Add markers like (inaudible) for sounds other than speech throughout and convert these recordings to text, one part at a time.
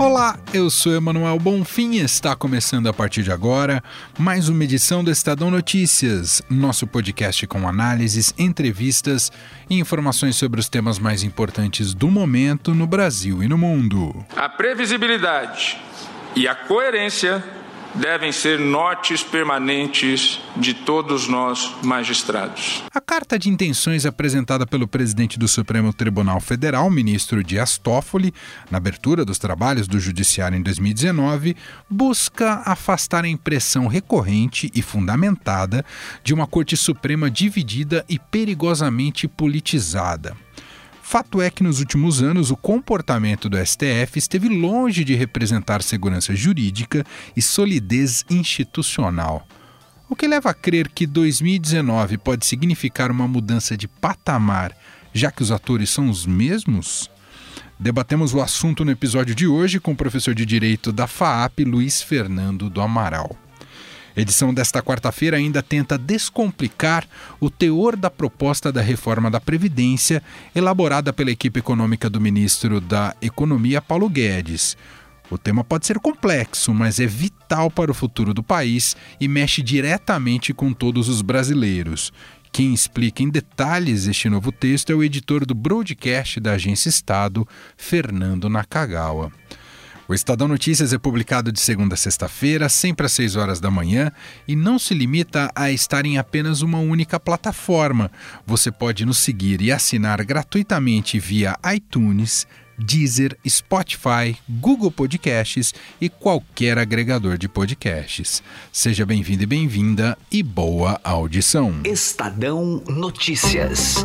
Olá, eu sou Emanuel Bonfim e está começando a partir de agora mais uma edição do Estadão Notícias, nosso podcast com análises, entrevistas e informações sobre os temas mais importantes do momento no Brasil e no mundo. A previsibilidade e a coerência devem ser nortes permanentes de todos nós magistrados. A carta de intenções apresentada pelo presidente do Supremo Tribunal Federal, ministro Dias Toffoli, na abertura dos trabalhos do Judiciário em 2019, busca afastar a impressão recorrente e fundamentada de uma Corte Suprema dividida e perigosamente politizada. Fato é que nos últimos anos o comportamento do STF esteve longe de representar segurança jurídica e solidez institucional. O que leva a crer que 2019 pode significar uma mudança de patamar, já que os atores são os mesmos? Debatemos o assunto no episódio de hoje com o professor de Direito da FAAP, Luiz Fernando do Amaral. Edição desta quarta-feira ainda tenta descomplicar o teor da proposta da reforma da Previdência, elaborada pela equipe econômica do ministro da Economia, Paulo Guedes. O tema pode ser complexo, mas é vital para o futuro do país e mexe diretamente com todos os brasileiros. Quem explica em detalhes este novo texto é o editor do broadcast da Agência Estado, Fernando Nakagawa. O Estadão Notícias é publicado de segunda a sexta-feira, sempre às 6 horas da manhã, e não se limita a estar em apenas uma única plataforma. Você pode nos seguir e assinar gratuitamente via iTunes, Deezer, Spotify, Google Podcasts e qualquer agregador de podcasts. Seja bem-vindo e bem-vinda e boa audição. Estadão Notícias.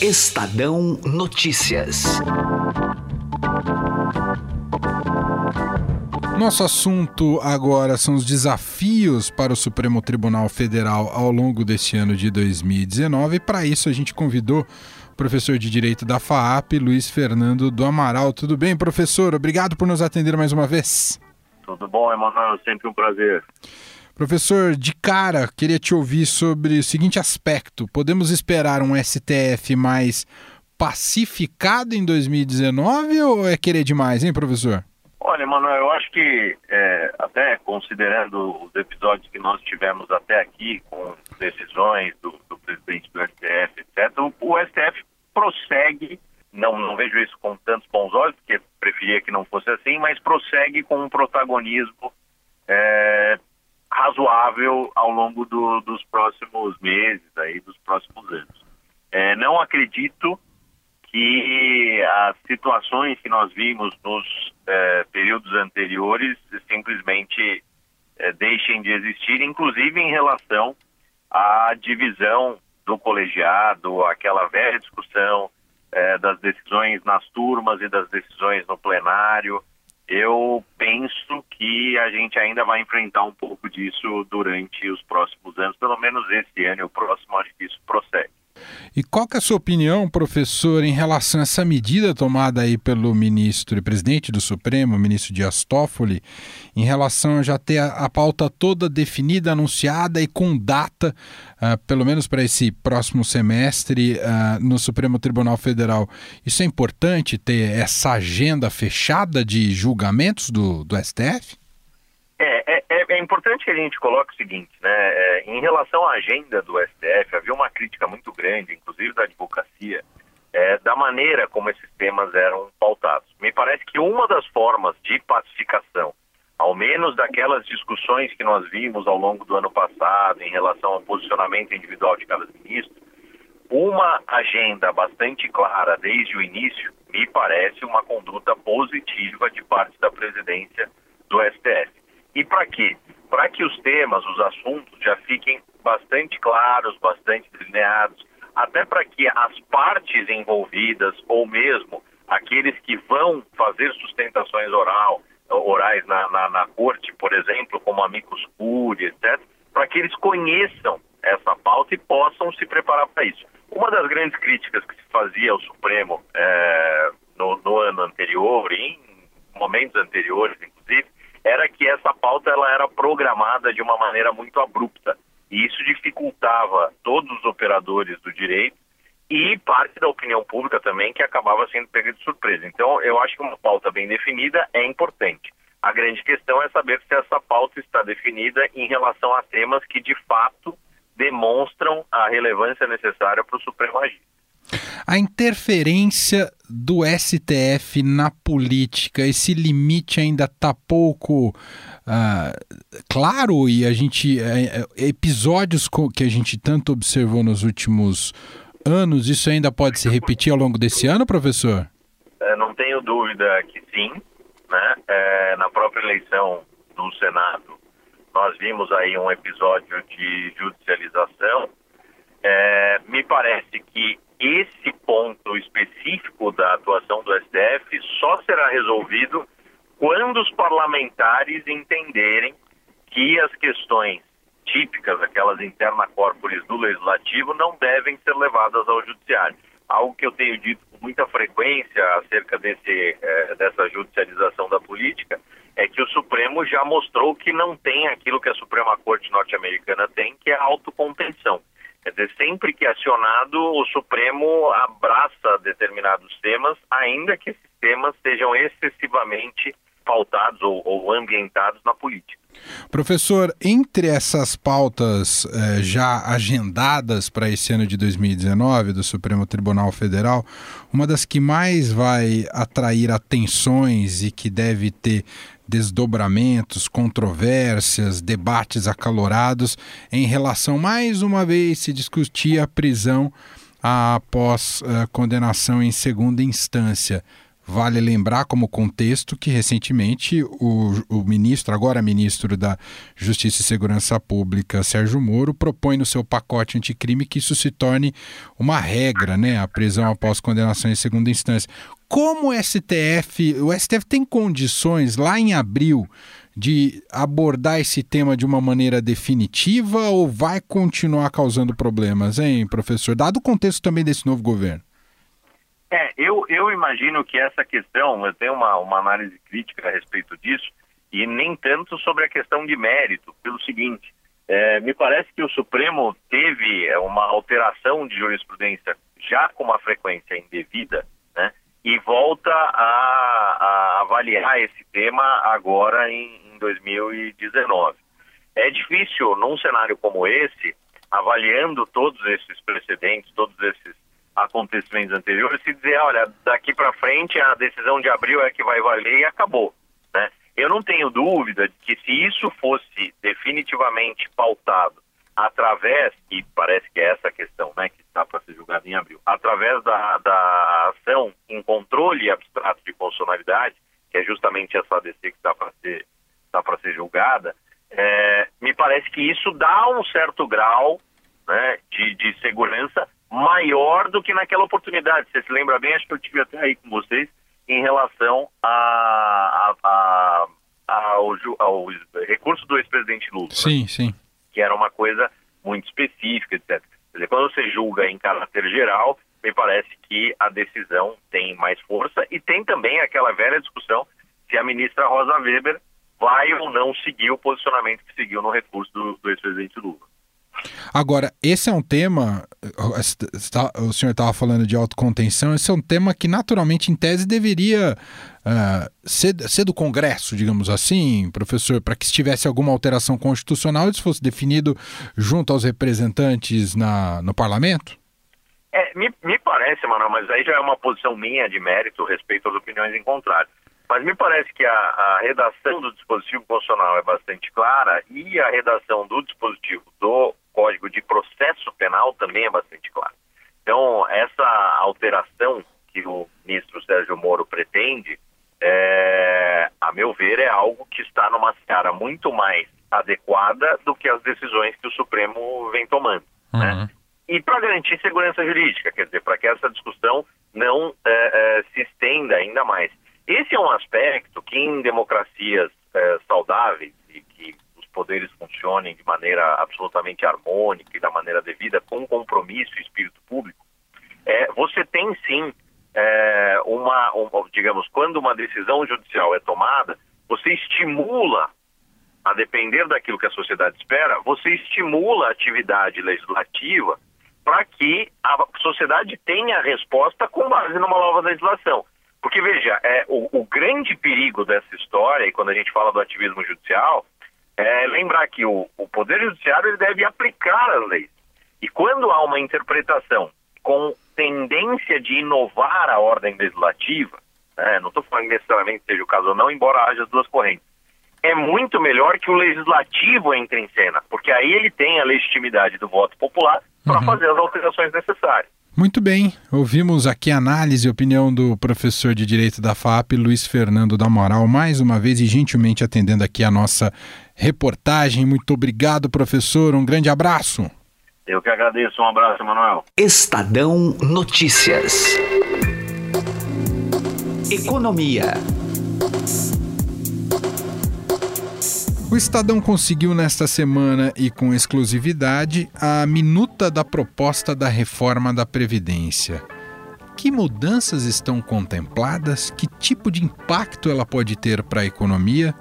Estadão Notícias. Nosso assunto agora são os desafios para o Supremo Tribunal Federal ao longo deste ano de 2019. Para isso, a gente convidou o professor de Direito da FAAP, Luiz Fernando do Amaral. Tudo bem, professor? Obrigado por nos atender mais uma vez. Tudo bom, Emanuel? Sempre um prazer. Professor, de cara, queria te ouvir sobre o seguinte aspecto: podemos esperar um STF mais pacificado em 2019 ou é querer demais, hein, professor? Olha, Manuel, eu acho que, é, até considerando os episódios que nós tivemos até aqui, com decisões do, do presidente do STF, etc., o, STF prossegue, não, não vejo isso com tantos bons olhos, porque preferia que não fosse assim, mas prossegue com um protagonismo é, razoável ao longo do, dos próximos meses, aí, dos próximos anos. É, não acredito que as situações que nós vimos nos é, períodos anteriores simplesmente é, deixem de existir, inclusive em relação à divisão do colegiado, aquela velha discussão é, das decisões nas turmas e das decisões no plenário eu penso que a gente ainda vai enfrentar um pouco disso durante os próximos anos, pelo menos esse ano e o próximo, acho. E qual que é a sua opinião, professor, em relação a essa medida tomada aí pelo ministro e presidente do Supremo, ministro Dias Toffoli, em relação a já ter a, a pauta toda definida, anunciada e com data, uh, pelo menos para esse próximo semestre, uh, no Supremo Tribunal Federal. Isso é importante ter essa agenda fechada de julgamentos do, do STF? É, é, é, importante que a gente coloque o seguinte, né? É, em relação à agenda do STF, havia uma crítica muito grande, inclusive da advocacia, é, da maneira como esses temas eram pautados. Me parece que uma das formas de pacificação, ao menos daquelas discussões que nós vimos ao longo do ano passado em relação ao posicionamento individual de cada ministro, uma agenda bastante clara desde o início, me parece uma conduta positiva de parte da presidência do STF. E para quê? Para que os temas, os assuntos já fiquem bastante claros, bastante delineados, até para que as partes envolvidas ou mesmo aqueles que vão fazer sustentações oral, orais na, na, na corte, por exemplo, como amigos curi, etc., para que eles conheçam essa pauta e possam se preparar para isso. Uma das grandes críticas que se fazia ao Supremo é, no, no, ano anterior, em momentos anteriores, inclusive, era que essa pauta ela era programada de uma maneira muito abrupta. E isso dificultava todos os operadores do direito e parte da opinião pública também, que acabava sendo pega de surpresa. Então, eu acho que uma pauta bem definida é importante. A grande questão é saber se essa pauta está definida em relação a temas que, de fato, demonstram a relevância necessária para o Supremo agir. A interferência do STF na política, esse limite ainda está pouco uh, claro e a gente uh, episódios que a gente tanto observou nos últimos anos, isso ainda pode se repetir ao longo desse ano, professor? É, não tenho dúvida que sim, né? É, na própria eleição no Senado nós vimos aí um episódio de judicialização. É, me parece que esse ponto específico da atuação do STF só será resolvido quando os parlamentares entenderem que as questões típicas, aquelas interna corporis do legislativo, não devem ser levadas ao judiciário. Algo que eu tenho dito com muita frequência acerca desse, eh, dessa judicialização da política é que o Supremo já mostrou que não tem aquilo que a Suprema Corte norte-americana tem, que é a autocontenção. Quer dizer, sempre que acionado, o Supremo abraça determinados temas, ainda que esses temas sejam excessivamente pautados ou, ou ambientados na política. Professor, entre essas pautas eh, já agendadas para esse ano de 2019 do Supremo Tribunal Federal, uma das que mais vai atrair atenções e que deve ter desdobramentos, controvérsias, debates acalorados em relação, mais uma vez, se discutir a prisão após uh, condenação em segunda instância. Vale lembrar como contexto que recentemente o, o, ministro, agora ministro da Justiça e Segurança Pública, Sérgio Moro, propõe no seu pacote anticrime que isso se torne uma regra, né? A prisão após condenação em segunda instância. Como o STF, o STF tem condições lá em abril de abordar esse tema de uma maneira definitiva ou vai continuar causando problemas, hein, professor? Dado o contexto também desse novo governo. É, eu, eu imagino que essa questão, eu tenho uma, uma análise crítica a respeito disso, e nem tanto sobre a questão de mérito, pelo seguinte, é, me parece que o Supremo teve é, uma alteração de jurisprudência já com uma frequência indevida, né, e volta a, a avaliar esse tema agora em, em 2019. É difícil, num cenário como esse, avaliando todos esses precedentes, todos esses acontecimentos anteriores e dizer, olha, daqui para frente a decisão de abril é que vai valer e acabou. Né? Eu não tenho dúvida de que se isso fosse definitivamente pautado através, e parece que é essa a questão né, que está para ser julgada em abril, através da, da ação em controle abstrato de constitucionalidade, que é justamente essa ADC que está para ser, tá ser julgada, é, me parece que isso dá um certo grau né, de, de segurança maior do que naquela oportunidade. Você se lembra bem, acho que eu tive até aí com vocês, em relação a, a, a, ao, ao, recurso do ex-presidente Lula. Sim, né? sim. Que era uma coisa muito específica, etc. Quer dizer, quando você julga em caráter geral, me parece que a decisão tem mais força e tem também aquela velha discussão se a ministra Rosa Weber vai ou não seguir o posicionamento que seguiu no recurso do, do ex-presidente Lula. Agora, esse é um tema, o senhor estava falando de autocontenção, esse é um tema que naturalmente, em tese, deveria uh, ser, ser, do Congresso, digamos assim, professor, para que se tivesse alguma alteração constitucional, isso fosse definido junto aos representantes na, no parlamento? É, me, me parece, Manuel, mas aí já é uma posição minha de mérito respeito às opiniões em contrário. Mas me parece que a, a, redação do dispositivo constitucional é bastante clara e a redação do dispositivo do Código de Processo Penal também é bastante clara. Então, essa alteração que o ministro Sérgio Moro pretende é, a meu ver, é algo que está numa seara muito mais adequada do que as decisões que o Supremo vem tomando. Né? Uhum. Né? E para garantir segurança jurídica, quer dizer, para que essa discussão não é, é, se estenda ainda mais. Esse é um aspecto que em democracias é, saudáveis e que os poderes funcionem de maneira absolutamente harmônica e da maneira devida, com compromisso e espírito público, é, você tem sim é, uma, um, digamos, quando uma decisão judicial é tomada, você estimula, a depender daquilo que a sociedade espera, você estimula a atividade legislativa para que a sociedade tenha resposta com base numa nova legislação. Porque, veja, é, o, o, grande perigo dessa história, e quando a gente fala do ativismo judicial, é lembrar que o, o Poder Judiciário ele deve aplicar as leis. E quando há uma interpretação com tendência de inovar a ordem legislativa, né, não estou falando necessariamente seja o caso ou não, embora haja as duas correntes, é muito melhor que o legislativo entre em cena, porque aí ele tem a legitimidade do voto popular para uhum. fazer as alterações necessárias. Muito bem, ouvimos aqui a análise e opinião do professor de Direito da FAP, Luiz Fernando da Moral, mais uma vez e gentilmente atendendo aqui a nossa reportagem. Muito obrigado, professor, um grande abraço. Eu que agradeço, um abraço, Manuel. Estadão Notícias. Economia. O Estadão conseguiu nesta semana e com exclusividade a minuta da proposta da reforma da Previdência. Que mudanças estão contempladas? Que tipo de impacto ela pode ter para a economia?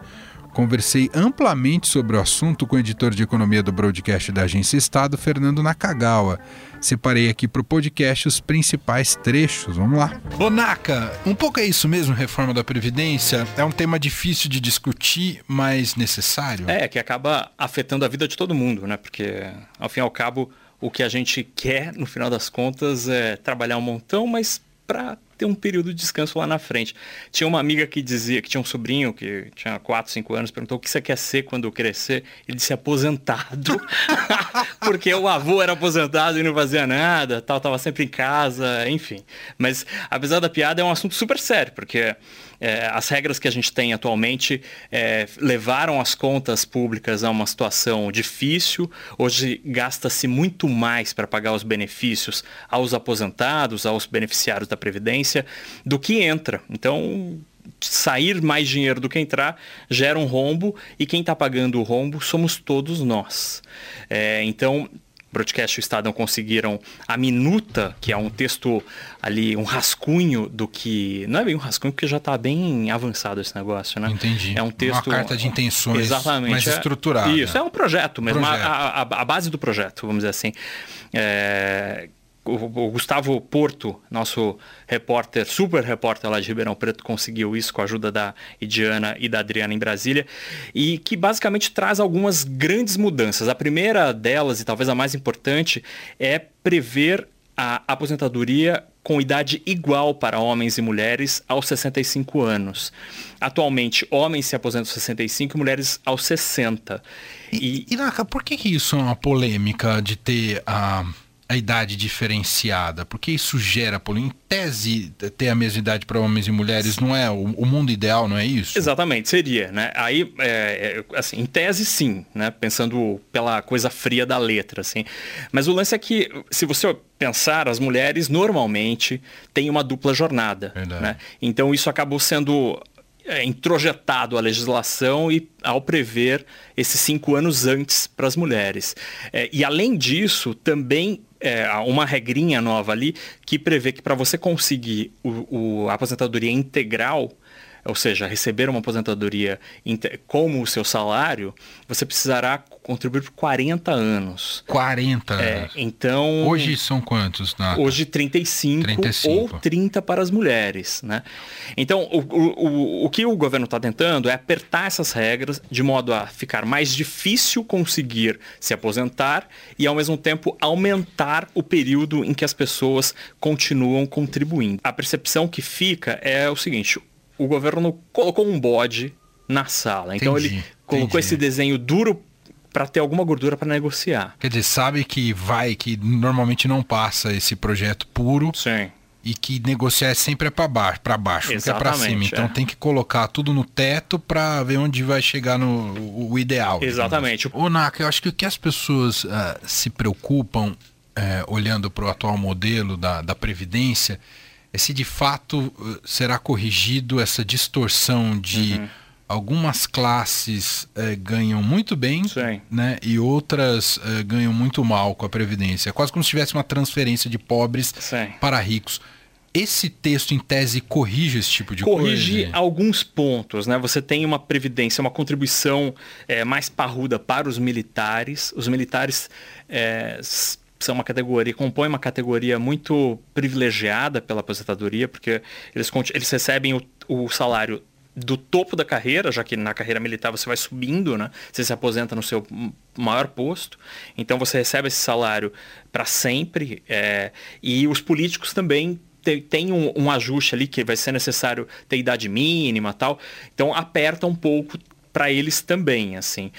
Conversei amplamente sobre o assunto com o editor de economia do broadcast da Agência Estado, Fernando Nakagawa. Separei aqui para o podcast os principais trechos. Vamos lá. Ô Naka, um pouco é isso mesmo, reforma da Previdência? É um tema difícil de discutir, mas necessário? É, que acaba afetando a vida de todo mundo, né? Porque, ao fim e ao cabo, o que a gente quer, no final das contas, é trabalhar um montão, mas para ter um período de descanso lá na frente. Tinha uma amiga que dizia, que tinha um sobrinho que tinha 4, 5 anos, perguntou o que você quer ser quando crescer. Ele disse aposentado, (laughs) porque o avô era aposentado e não fazia nada, tal, tava sempre em casa, enfim. Mas apesar da piada, é um assunto super sério, porque é, as regras que a gente tem atualmente é, levaram as contas públicas a uma situação difícil. Hoje gasta-se muito mais para pagar os benefícios aos aposentados, aos beneficiários da Previdência, do que entra. Então, sair mais dinheiro do que entrar gera um rombo e quem está pagando o rombo somos todos nós. É, então, Broadcast e o Estadão conseguiram a minuta, que é um texto ali, um rascunho do que. Não é bem um rascunho, porque já está bem avançado esse negócio, né? Entendi. É um texto. Uma carta de intenções exatamente, mais estruturada. Isso, é um projeto mesmo, projeto. A, a, a, base do projeto, vamos dizer assim. É, o, Gustavo Porto, nosso repórter, super repórter lá de Ribeirão Preto, conseguiu isso com a ajuda da Idiana e da Adriana em Brasília, e que basicamente traz algumas grandes mudanças. A primeira delas, e talvez a mais importante, é prever a aposentadoria com idade igual para homens e mulheres aos 65 anos. Atualmente, homens se aposentam aos 65 e mulheres aos 60. E, e, e por que, que isso é uma polêmica de ter a. Uh a idade diferenciada? Porque isso gera polêmica. Em tese, ter a mesma idade para homens e mulheres não é o, o, mundo ideal, não é isso? Exatamente, seria, né? Aí, é, é, assim, em tese sim, né? Pensando pela coisa fria da letra, assim. Mas o lance é que, se você pensar, as mulheres normalmente têm uma dupla jornada, Verdade. né? Então isso acabou sendo é, introjetado a legislação e ao prever esses cinco anos antes para as mulheres. É, e além disso, também é, uma regrinha nova ali que prevê que para você conseguir o, o, a aposentadoria integral, ou seja, receber uma aposentadoria como o seu salário, você precisará contribuir por 40 anos. 40 é, anos. então. Hoje são quantos? Nata? Hoje 35, 35, ou 30 para as mulheres. Né? Então, o, o, o que o governo está tentando é apertar essas regras de modo a ficar mais difícil conseguir se aposentar e, ao mesmo tempo, aumentar o período em que as pessoas continuam contribuindo. A percepção que fica é o seguinte: o governo colocou um bode na sala. Então entendi, ele colocou entendi. esse desenho duro para ter alguma gordura para negociar. Quer dizer, sabe que vai, que normalmente não passa esse projeto puro. Sim. e que negociar é sempre é para baixo, para baixo, não é para cima. Então é. tem que colocar tudo no teto para ver onde vai chegar no o, o ideal. Exatamente. O Naka, eu acho que o que as pessoas uh, se preocupam uh, olhando para o atual modelo da, da previdência é se de fato uh, será corrigido essa distorção de uhum. Algumas classes ganham muito bem, Sim. né, e outras ganham muito mal com a previdência. É quase como se tivesse uma transferência de pobres Sim. para ricos esse texto, em tese, corrige esse tipo de corrige coisa? Corrige alguns pontos, né? Você tem uma previdência, uma contribuição é, mais parruda para os militares. Os militares é, são uma categoria, compõem uma categoria muito privilegiada pela aposentadoria, porque eles, eles recebem o, o salário do topo da carreira, já que na carreira militar você vai subindo, né? Você se aposenta no seu maior posto, então você recebe esse salário para sempre. É, e os políticos também tem, um, um, ajuste ali que vai ser necessário ter idade mínima tal. Então aperta um pouco para eles também, assim.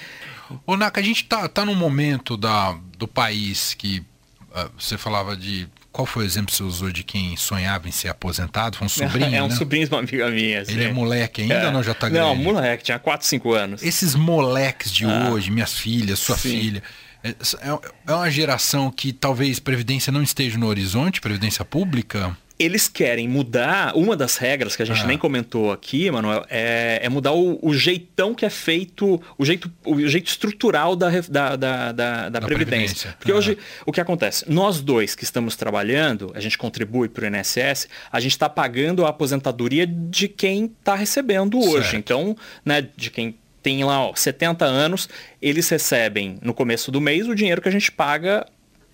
Ô, Naka, a gente tá, tá num momento da, do país que uh, você falava de. Qual foi o exemplo que você usou de quem sonhava em ser aposentado? Foi um sobrinho? (laughs) é um né? sobrinho de uma amiga minha. Assim. Ele é moleque ainda é. ou não já tá grande? Não, moleque, tinha 4, 5 anos. Esses moleques de ah. hoje, minhas filhas, sua Sim. filha. É, é, é uma geração que talvez Previdência não esteja no horizonte, Previdência Pública? Eles querem mudar. Uma das regras que a gente ah. nem comentou aqui, Manuel, é, é mudar o, o, jeitão que é feito, o jeito, o jeito estrutural da, da, da, da, da Previdência. Previdência. Porque ah. hoje, o que acontece? Nós dois que estamos trabalhando, a gente contribui para o INSS, a gente está pagando a aposentadoria de quem está recebendo hoje. Certo. Então, né, de quem tem lá ó, 70 anos, eles recebem no começo do mês o dinheiro que a gente paga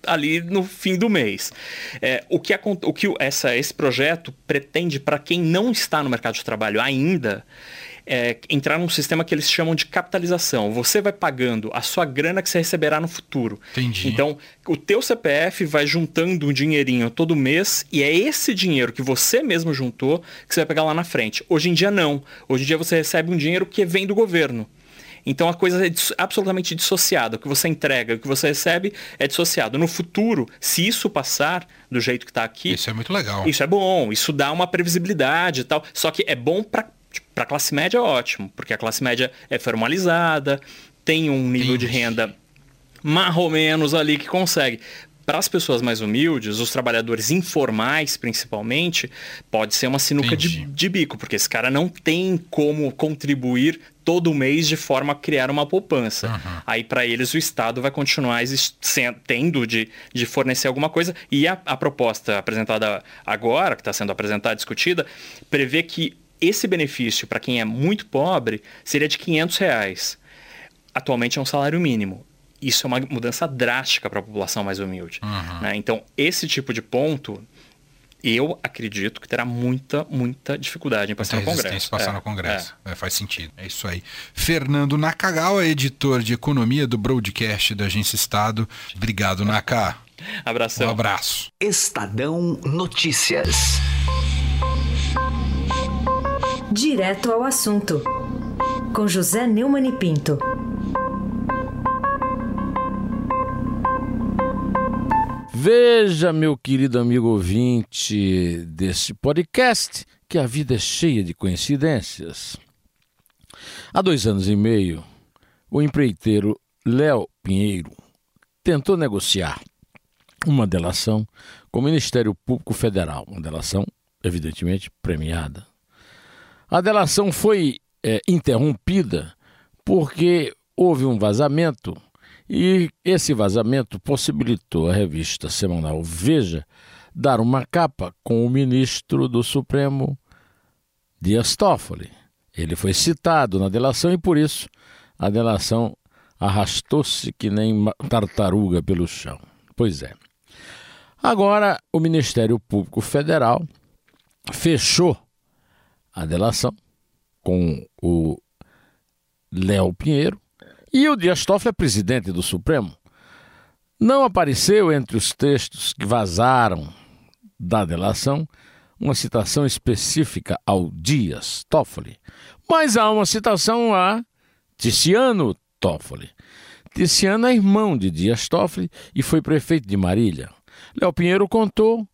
ali no fim do mês. É, o que, o que essa, esse projeto pretende para quem não está no mercado de trabalho ainda é, entrar num sistema que eles chamam de capitalização. Você vai pagando a sua grana que você receberá no futuro. Entendi. Então, o teu CPF vai juntando um dinheirinho todo mês e é esse dinheiro que você mesmo juntou que você vai pegar lá na frente. Hoje em dia não. Hoje em dia você recebe um dinheiro que vem do governo. Então a coisa é absolutamente dissociada. O que você entrega, o que você recebe é dissociado. No futuro, se isso passar do jeito que está aqui. Isso é muito legal. Isso é bom, isso dá uma previsibilidade e tal. Só que é bom para para a classe média, ótimo, porque a classe média é formalizada, tem um nível de renda mais ou menos ali que consegue. Para as pessoas mais humildes, os trabalhadores informais principalmente, pode ser uma sinuca de, de, bico, porque esse cara não tem como contribuir todo mês de forma a criar uma poupança. Uhum. Aí para eles o Estado vai continuar tendo de, de fornecer alguma coisa. E a, a proposta apresentada agora, que está sendo apresentada, discutida, prevê que esse benefício para quem é muito pobre seria de 500 reais. Atualmente é um salário mínimo isso é uma mudança drástica para a população mais humilde. Uhum. Né? Então, esse tipo de ponto, eu acredito que terá muita, muita dificuldade em passar no Congresso. passar é, no Congresso. É. É, faz sentido. É isso aí. Fernando Nakagawa, editor de economia do broadcast da Agência Estado. Obrigado, Naka. (laughs) Abração. Um abraço. Estadão Notícias. Direto ao assunto. Com José Neumann e Pinto. Veja, meu querido amigo ouvinte deste podcast, que a vida é cheia de coincidências. Há dois anos e meio, o empreiteiro Léo Pinheiro tentou negociar uma delação com o Ministério Público Federal, uma delação evidentemente premiada. A delação foi é, interrompida porque houve um vazamento e esse vazamento possibilitou a revista semanal Veja dar uma capa com o ministro do Supremo, Dias Toffoli. Ele foi citado na delação e, por isso, a delação arrastou-se que nem tartaruga pelo chão. Pois é. Agora, o Ministério Público Federal fechou a delação com o Léo Pinheiro e o Dias Toffoli é presidente do Supremo. Não apareceu entre os textos que vazaram da delação uma citação específica ao Dias Toffoli, mas há uma citação a Ticiano Toffoli. Ticiano é irmão de Dias Toffoli e foi prefeito de Marília. Léo Pinheiro contou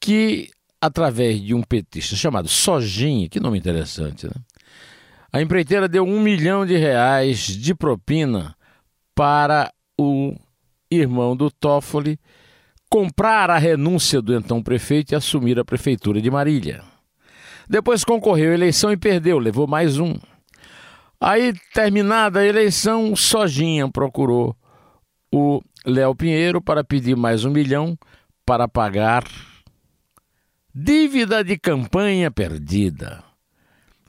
que através de um petista chamado Sojinha, que nome interessante, né? A empreiteira deu um milhão de reais de propina para o irmão do Toffoli comprar a renúncia do então prefeito e assumir a prefeitura de Marília. Depois concorreu à eleição e perdeu, levou mais um. Aí, terminada a eleição, Sojinha procurou o Léo Pinheiro para pedir mais um milhão para pagar dívida de campanha perdida.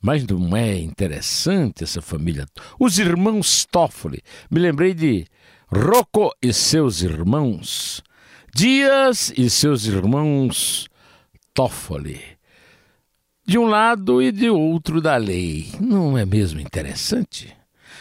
Mas não é interessante essa família? Os irmãos Toffoli. Me lembrei de Rocco e seus irmãos. Dias e seus irmãos Toffoli. De um lado e de outro da lei. Não é mesmo interessante?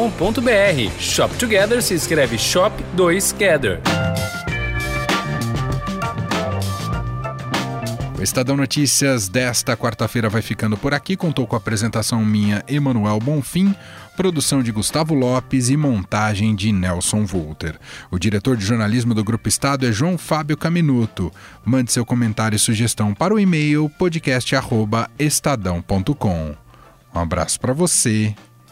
shop2gather.com.br. Shop Together se escreve Shop 2 Gather. O Estadão Notícias desta quarta-feira vai ficando por aqui. Contou com a apresentação minha, Emanuel Bonfim, produção de Gustavo Lopes e montagem de Nelson Volter. O diretor de jornalismo do Grupo Estado é João Fábio Caminuto. Mande seu comentário e sugestão para o e-mail podcast@estadão.com. Um abraço para você